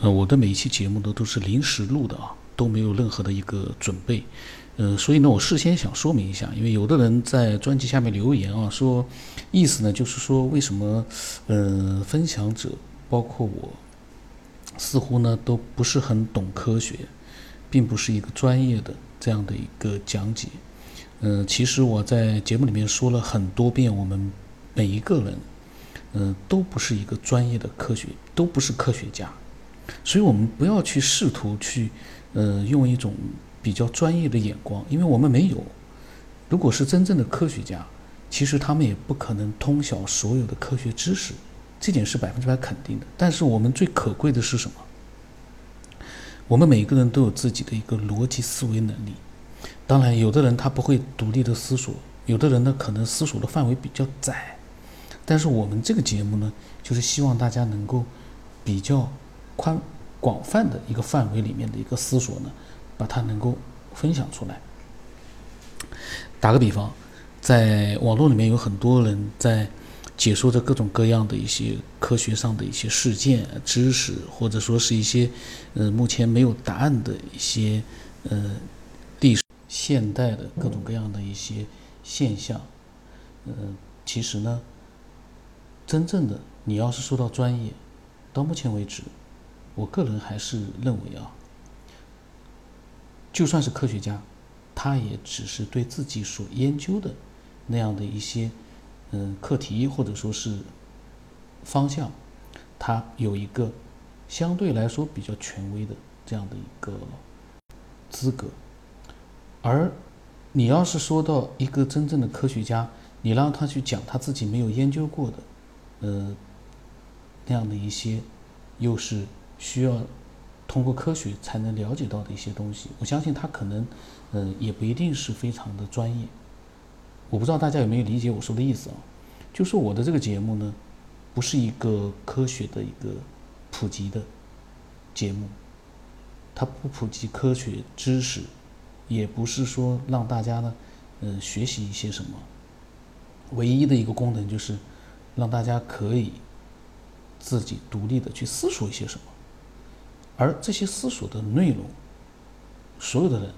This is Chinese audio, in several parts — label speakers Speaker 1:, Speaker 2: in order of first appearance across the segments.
Speaker 1: 呃，我的每一期节目呢都是临时录的啊，都没有任何的一个准备。呃，所以呢，我事先想说明一下，因为有的人在专辑下面留言啊，说意思呢就是说为什么呃分享者包括我似乎呢都不是很懂科学，并不是一个专业的这样的一个讲解。嗯，其实我在节目里面说了很多遍，我们每一个人，嗯，都不是一个专业的科学，都不是科学家。所以，我们不要去试图去，呃，用一种比较专业的眼光，因为我们没有。如果是真正的科学家，其实他们也不可能通晓所有的科学知识，这点是百分之百肯定的。但是，我们最可贵的是什么？我们每个人都有自己的一个逻辑思维能力。当然，有的人他不会独立的思索，有的人呢可能思索的范围比较窄。但是我们这个节目呢，就是希望大家能够比较。宽广泛的一个范围里面的一个思索呢，把它能够分享出来。打个比方，在网络里面有很多人在解说着各种各样的一些科学上的一些事件、知识，或者说是一些呃目前没有答案的一些呃历史、现代的各种各样的一些现象。呃，其实呢，真正的你要是说到专业，到目前为止。我个人还是认为啊，就算是科学家，他也只是对自己所研究的那样的一些嗯课题或者说是方向，他有一个相对来说比较权威的这样的一个资格。而你要是说到一个真正的科学家，你让他去讲他自己没有研究过的，呃，那样的一些，又是。需要通过科学才能了解到的一些东西，我相信他可能，呃，也不一定是非常的专业。我不知道大家有没有理解我说的意思啊？就是我的这个节目呢，不是一个科学的一个普及的节目，它不普及科学知识，也不是说让大家呢，呃，学习一些什么。唯一的一个功能就是让大家可以自己独立的去思索一些什么。而这些思索的内容，所有的人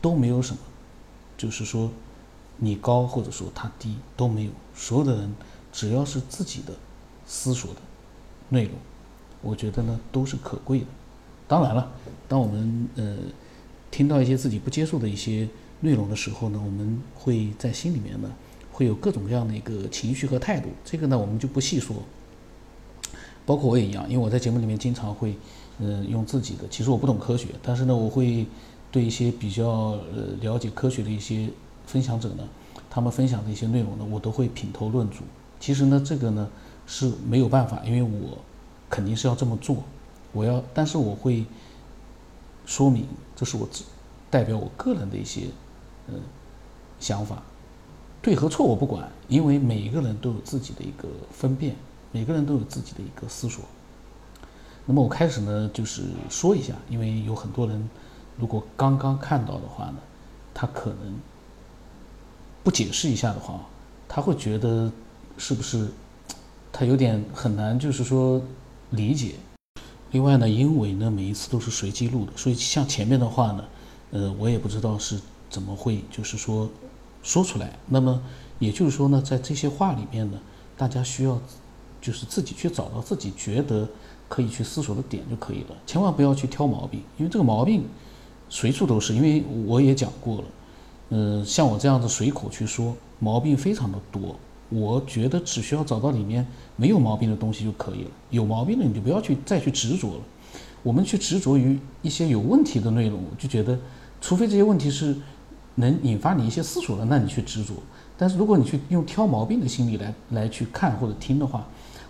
Speaker 1: 都没有什么，就是说你高或者说他低都没有。所有的人只要是自己的思索的内容，我觉得呢都是可贵的。当然了，当我们呃听到一些自己不接受的一些内容的时候呢，我们会在心里面呢会有各种各样的一个情绪和态度。这个呢我们就不细说。包括我也一样，因为我在节目里面经常会。嗯，用自己的，其实我不懂科学，但是呢，我会对一些比较呃了解科学的一些分享者呢，他们分享的一些内容呢，我都会品头论足。其实呢，这个呢是没有办法，因为我肯定是要这么做，我要，但是我会说明这是我自代表我个人的一些呃想法，对和错我不管，因为每一个人都有自己的一个分辨，每个人都有自己的一个思索。那么我开始呢，就是说一下，因为有很多人如果刚刚看到的话呢，他可能不解释一下的话，他会觉得是不是他有点很难，就是说理解。另外呢，因为呢每一次都是随机录的，所以像前面的话呢，呃，我也不知道是怎么会就是说说出来。那么也就是说呢，在这些话里面呢，大家需要就是自己去找到自己觉得。可以去思索的点就可以了，千万不要去挑毛病，因为这个毛病随处都是。因为我也讲过了，嗯，像我这样子随口去说，毛病非常的多。我觉得只需要找到里面没有毛病的东西就可以了，有毛病的你就不要去再去执着了。我们去执着于一些有问题的内容，就觉得，除非这些问题是能引发你一些思索的，那你去执着。但是如果你去用挑毛病的心理来来去看或者听的话，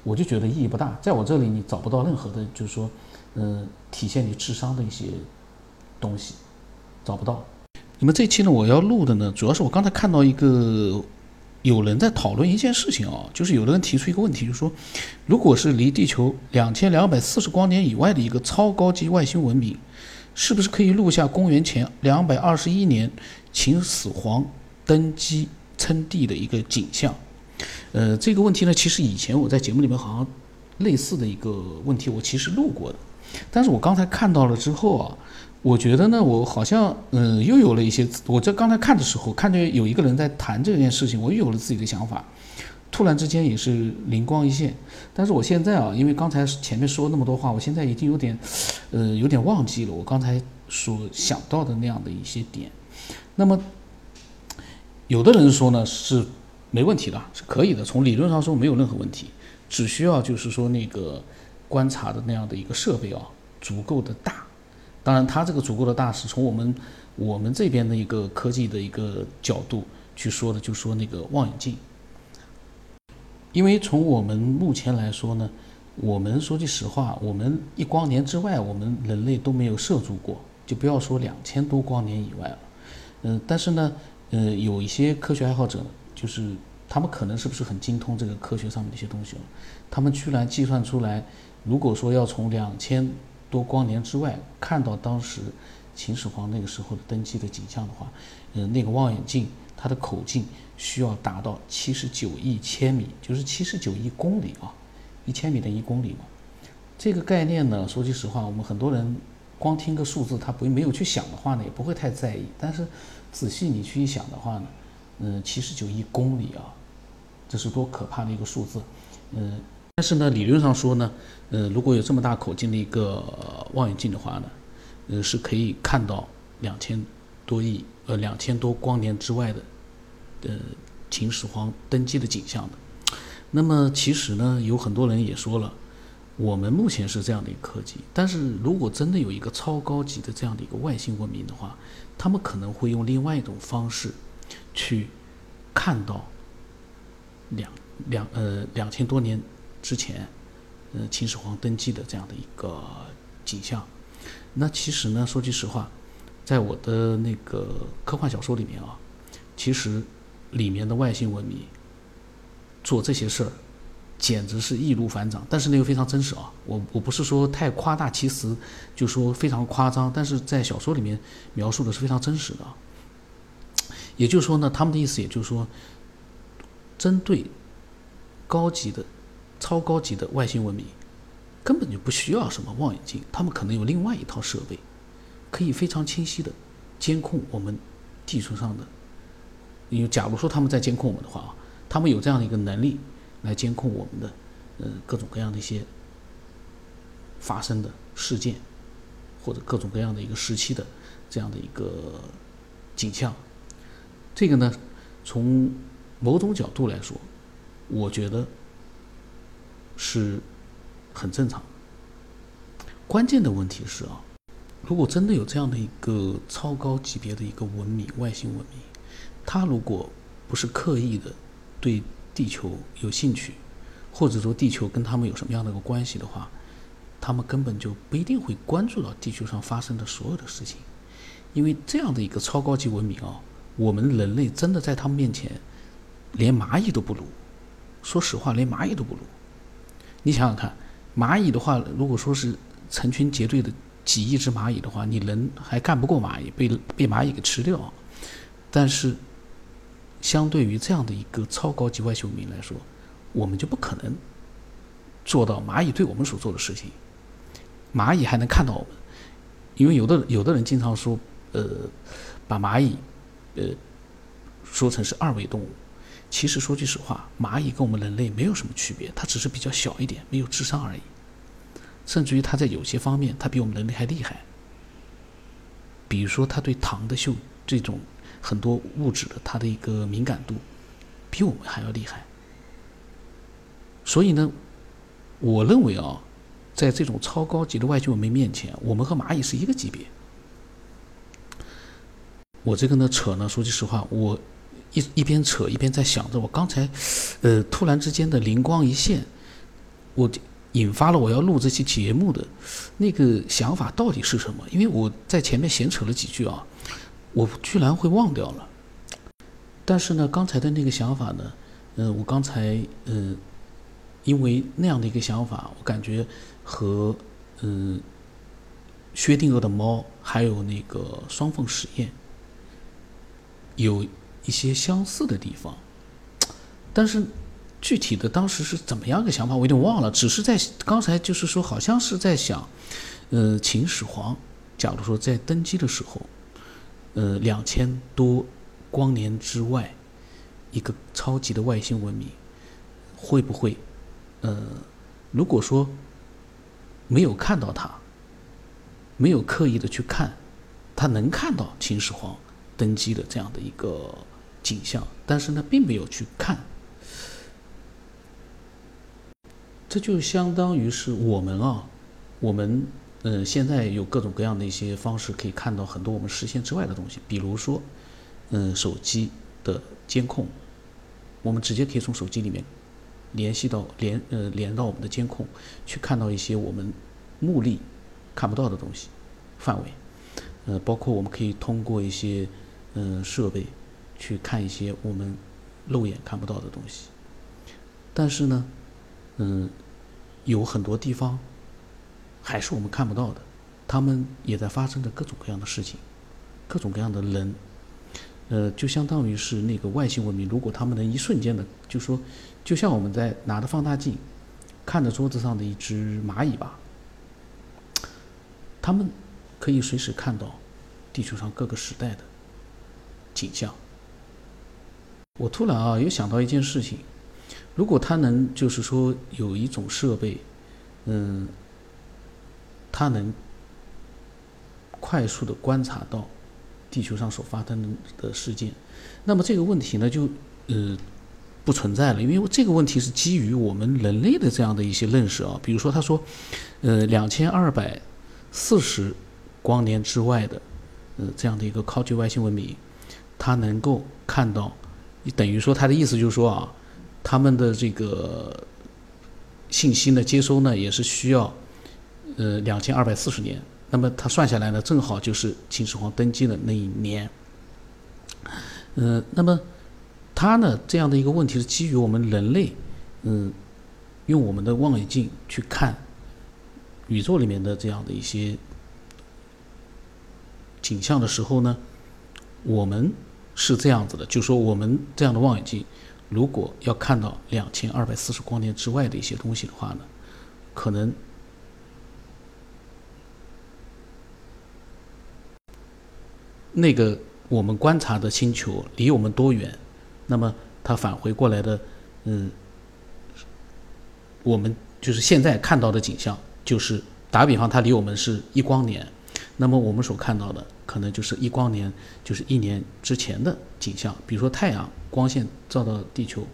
Speaker 1: 我就觉得意义不大，在我这里你找不到任何的，就是说，嗯，体现你智商的一些东西，找不到。那么这期呢，我要录的呢，主要是我刚才看到一个有人在讨论一件事情啊，就是有的人提出一个问题，就是说，如果是离地球两千两百四十光年以外的一个超高级外星文明，是不是可以录下公元前两百二十一年秦始皇登基称帝的一个景象？呃，这个问题呢，其实以前我在节目里面好像类似的一个问题，我其实录过的。但是我刚才看到了之后啊，我觉得呢，我好像嗯又有了一些，我在刚才看的时候，看见有一个人在谈这件事情，我又有了自己的想法，突然之间也是灵光一现。但是我现在啊，因为刚才前面说那么多话，我现在已经有点，呃，有点忘记了我刚才所想到的那样的一些点。那么，有的人说呢是没问题的，是可以的，从理论上说没有任何问题，只需要就是说那个。观察的那样的一个设备啊，足够的大。当然，它这个足够的大是从我们我们这边的一个科技的一个角度去说的，就说那个望远镜。因为从我们目前来说呢，我们说句实话，我们一光年之外，我们人类都没有涉足过，就不要说两千多光年以外了。嗯，但是呢，呃，有一些科学爱好者，就是他们可能是不是很精通这个科学上面的一些东西了？他们居然计算出来。如果说要从两千多光年之外看到当时秦始皇那个时候的登基的景象的话，呃，那个望远镜它的口径需要达到七十九亿千米，就是七十九亿公里啊，一千米等于一公里嘛。这个概念呢，说句实话，我们很多人光听个数字，他不没有去想的话呢，也不会太在意。但是仔细你去一想的话呢，嗯，七十九亿公里啊，这是多可怕的一个数字，嗯。但是呢，理论上说呢，呃，如果有这么大口径的一个望远镜的话呢，呃，是可以看到两千多亿呃两千多光年之外的，呃，秦始皇登基的景象的。那么其实呢，有很多人也说了，我们目前是这样的一个科技，但是如果真的有一个超高级的这样的一个外星文明的话，他们可能会用另外一种方式去看到两两呃两千多年。之前，呃，秦始皇登基的这样的一个景象，那其实呢，说句实话，在我的那个科幻小说里面啊，其实里面的外星文明做这些事儿，简直是易如反掌。但是那个非常真实啊，我我不是说太夸大其词，就说非常夸张，但是在小说里面描述的是非常真实的。也就是说呢，他们的意思也就是说，针对高级的。超高级的外星文明根本就不需要什么望远镜，他们可能有另外一套设备，可以非常清晰的监控我们地球上的。因为假如说他们在监控我们的话啊，他们有这样的一个能力来监控我们的呃各种各样的一些发生的事件，或者各种各样的一个时期的这样的一个景象。这个呢，从某种角度来说，我觉得。是很正常。关键的问题是啊，如果真的有这样的一个超高级别的一个文明，外星文明，它如果不是刻意的对地球有兴趣，或者说地球跟他们有什么样的一个关系的话，他们根本就不一定会关注到地球上发生的所有的事情。因为这样的一个超高级文明啊，我们人类真的在他们面前连蚂蚁都不如。说实话，连蚂蚁都不如。你想想看，蚂蚁的话，如果说是成群结队的几亿只蚂蚁的话，你人还干不过蚂蚁，被被蚂蚁给吃掉。但是，相对于这样的一个超高级外星文明来说，我们就不可能做到蚂蚁对我们所做的事情。蚂蚁还能看到我们，因为有的有的人经常说，呃，把蚂蚁，呃，说成是二维动物。其实说句实话，蚂蚁跟我们人类没有什么区别，它只是比较小一点，没有智商而已。甚至于它在有些方面，它比我们人类还厉害。比如说，它对糖的嗅这种很多物质的它的一个敏感度，比我们还要厉害。所以呢，我认为啊，在这种超高级的外星文明面前，我们和蚂蚁是一个级别。我这个呢扯呢，说句实话，我。一一边扯一边在想着，我刚才，呃，突然之间的灵光一现，我引发了我要录这期节目的那个想法到底是什么？因为我在前面闲扯了几句啊，我居然会忘掉了。但是呢，刚才的那个想法呢，嗯，我刚才嗯，因为那样的一个想法，我感觉和嗯，薛定谔的猫还有那个双缝实验有。一些相似的地方，但是具体的当时是怎么样个想法，我有点忘了。只是在刚才就是说，好像是在想，呃，秦始皇，假如说在登基的时候，呃，两千多光年之外，一个超级的外星文明，会不会，呃，如果说没有看到他，没有刻意的去看，他能看到秦始皇登基的这样的一个景象，但是呢，并没有去看。这就相当于是我们啊，我们嗯，现在有各种各样的一些方式可以看到很多我们视线之外的东西，比如说，嗯，手机的监控，我们直接可以从手机里面联系到连呃连到我们的监控，去看到一些我们目力看不到的东西范围，呃，包括我们可以通过一些嗯设备去看一些我们肉眼看不到的东西，但是呢，嗯。有很多地方还是我们看不到的，他们也在发生着各种各样的事情，各种各样的人，呃，就相当于是那个外星文明，如果他们能一瞬间的，就说，就像我们在拿着放大镜看着桌子上的一只蚂蚁吧，他们可以随时看到地球上各个时代的景象。我突然啊，又想到一件事情。如果他能，就是说有一种设备，嗯，他能快速的观察到地球上所发生的事件，那么这个问题呢就呃不存在了，因为这个问题是基于我们人类的这样的一些认识啊，比如说他说，呃，两千二百四十光年之外的呃这样的一个超级外星文明，他能够看到，等于说他的意思就是说啊。他们的这个信息呢，接收呢也是需要呃两千二百四十年。那么他算下来呢，正好就是秦始皇登基的那一年。嗯，那么他呢这样的一个问题是基于我们人类嗯用我们的望远镜去看宇宙里面的这样的一些景象的时候呢，我们是这样子的，就说我们这样的望远镜。如果要看到两千二百四十光年之外的一些东西的话呢，可能那个我们观察的星球离我们多远，那么它返回过来的，嗯，我们就是现在看到的景象，就是打比方，它离我们是一光年，那么我们所看到的可能就是一光年，就是一年之前的景象，比如说太阳。光线照到地球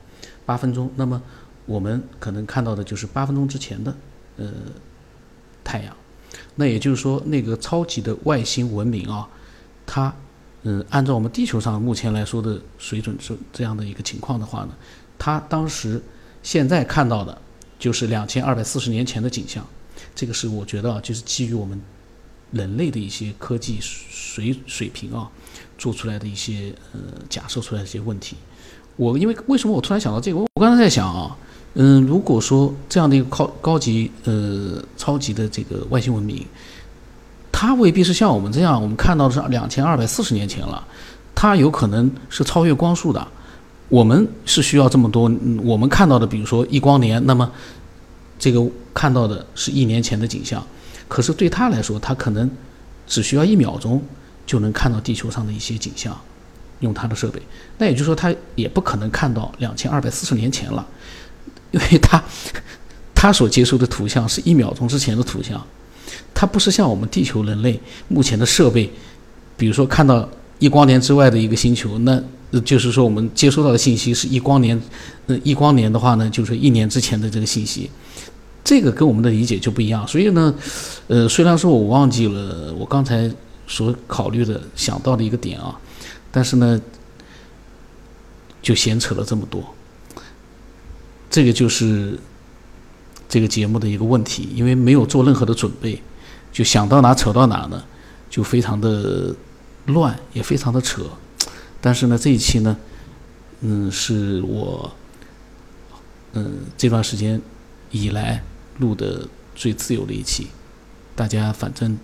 Speaker 1: 八分钟，那么我们可能看到的就是八分钟之前的呃太阳。那也就是说，那个超级的外星文明啊，它嗯按照我们地球上目前来说的水准是这样的一个情况的话呢，它当时现在看到的就是两千二百四十年前的景象。这个是我觉得啊，就是基于我们人类的一些科技水水平啊做出来的一些呃假设出来的一些问题。我因为为什么我突然想到这个？我刚才在想啊，嗯，如果说这样的一个高高级呃超级的这个外星文明，它未必是像我们这样，我们看到的是两千二百四十年前了，它有可能是超越光速的。我们是需要这么多，我们看到的，比如说一光年，那么这个看到的是一年前的景象，可是对他来说，他可能只需要一秒钟就能看到地球上的一些景象。用他的设备，那也就是说，他也不可能看到两千二百四十年前了，因为他 他所接收的图像是一秒钟之前的图像，它不是像我们地球人类目前的设备，比如说看到一光年之外的一个星球，那就是说我们接收到的信息是一光年，呃，一光年的话呢，就是一年之前的这个信息，这个跟我们的理解就不一样。所以呢，呃，虽然说我忘记了我刚才所考虑的想到的一个点啊。但是呢，就闲扯了这么多，这个就是这个节目的一个问题，因为没有做任何的准备，就想到哪扯到哪呢，就非常的乱，也非常的扯。但是呢，这一期呢，嗯，是我嗯这段时间以来录的最自由的一期，大家反正。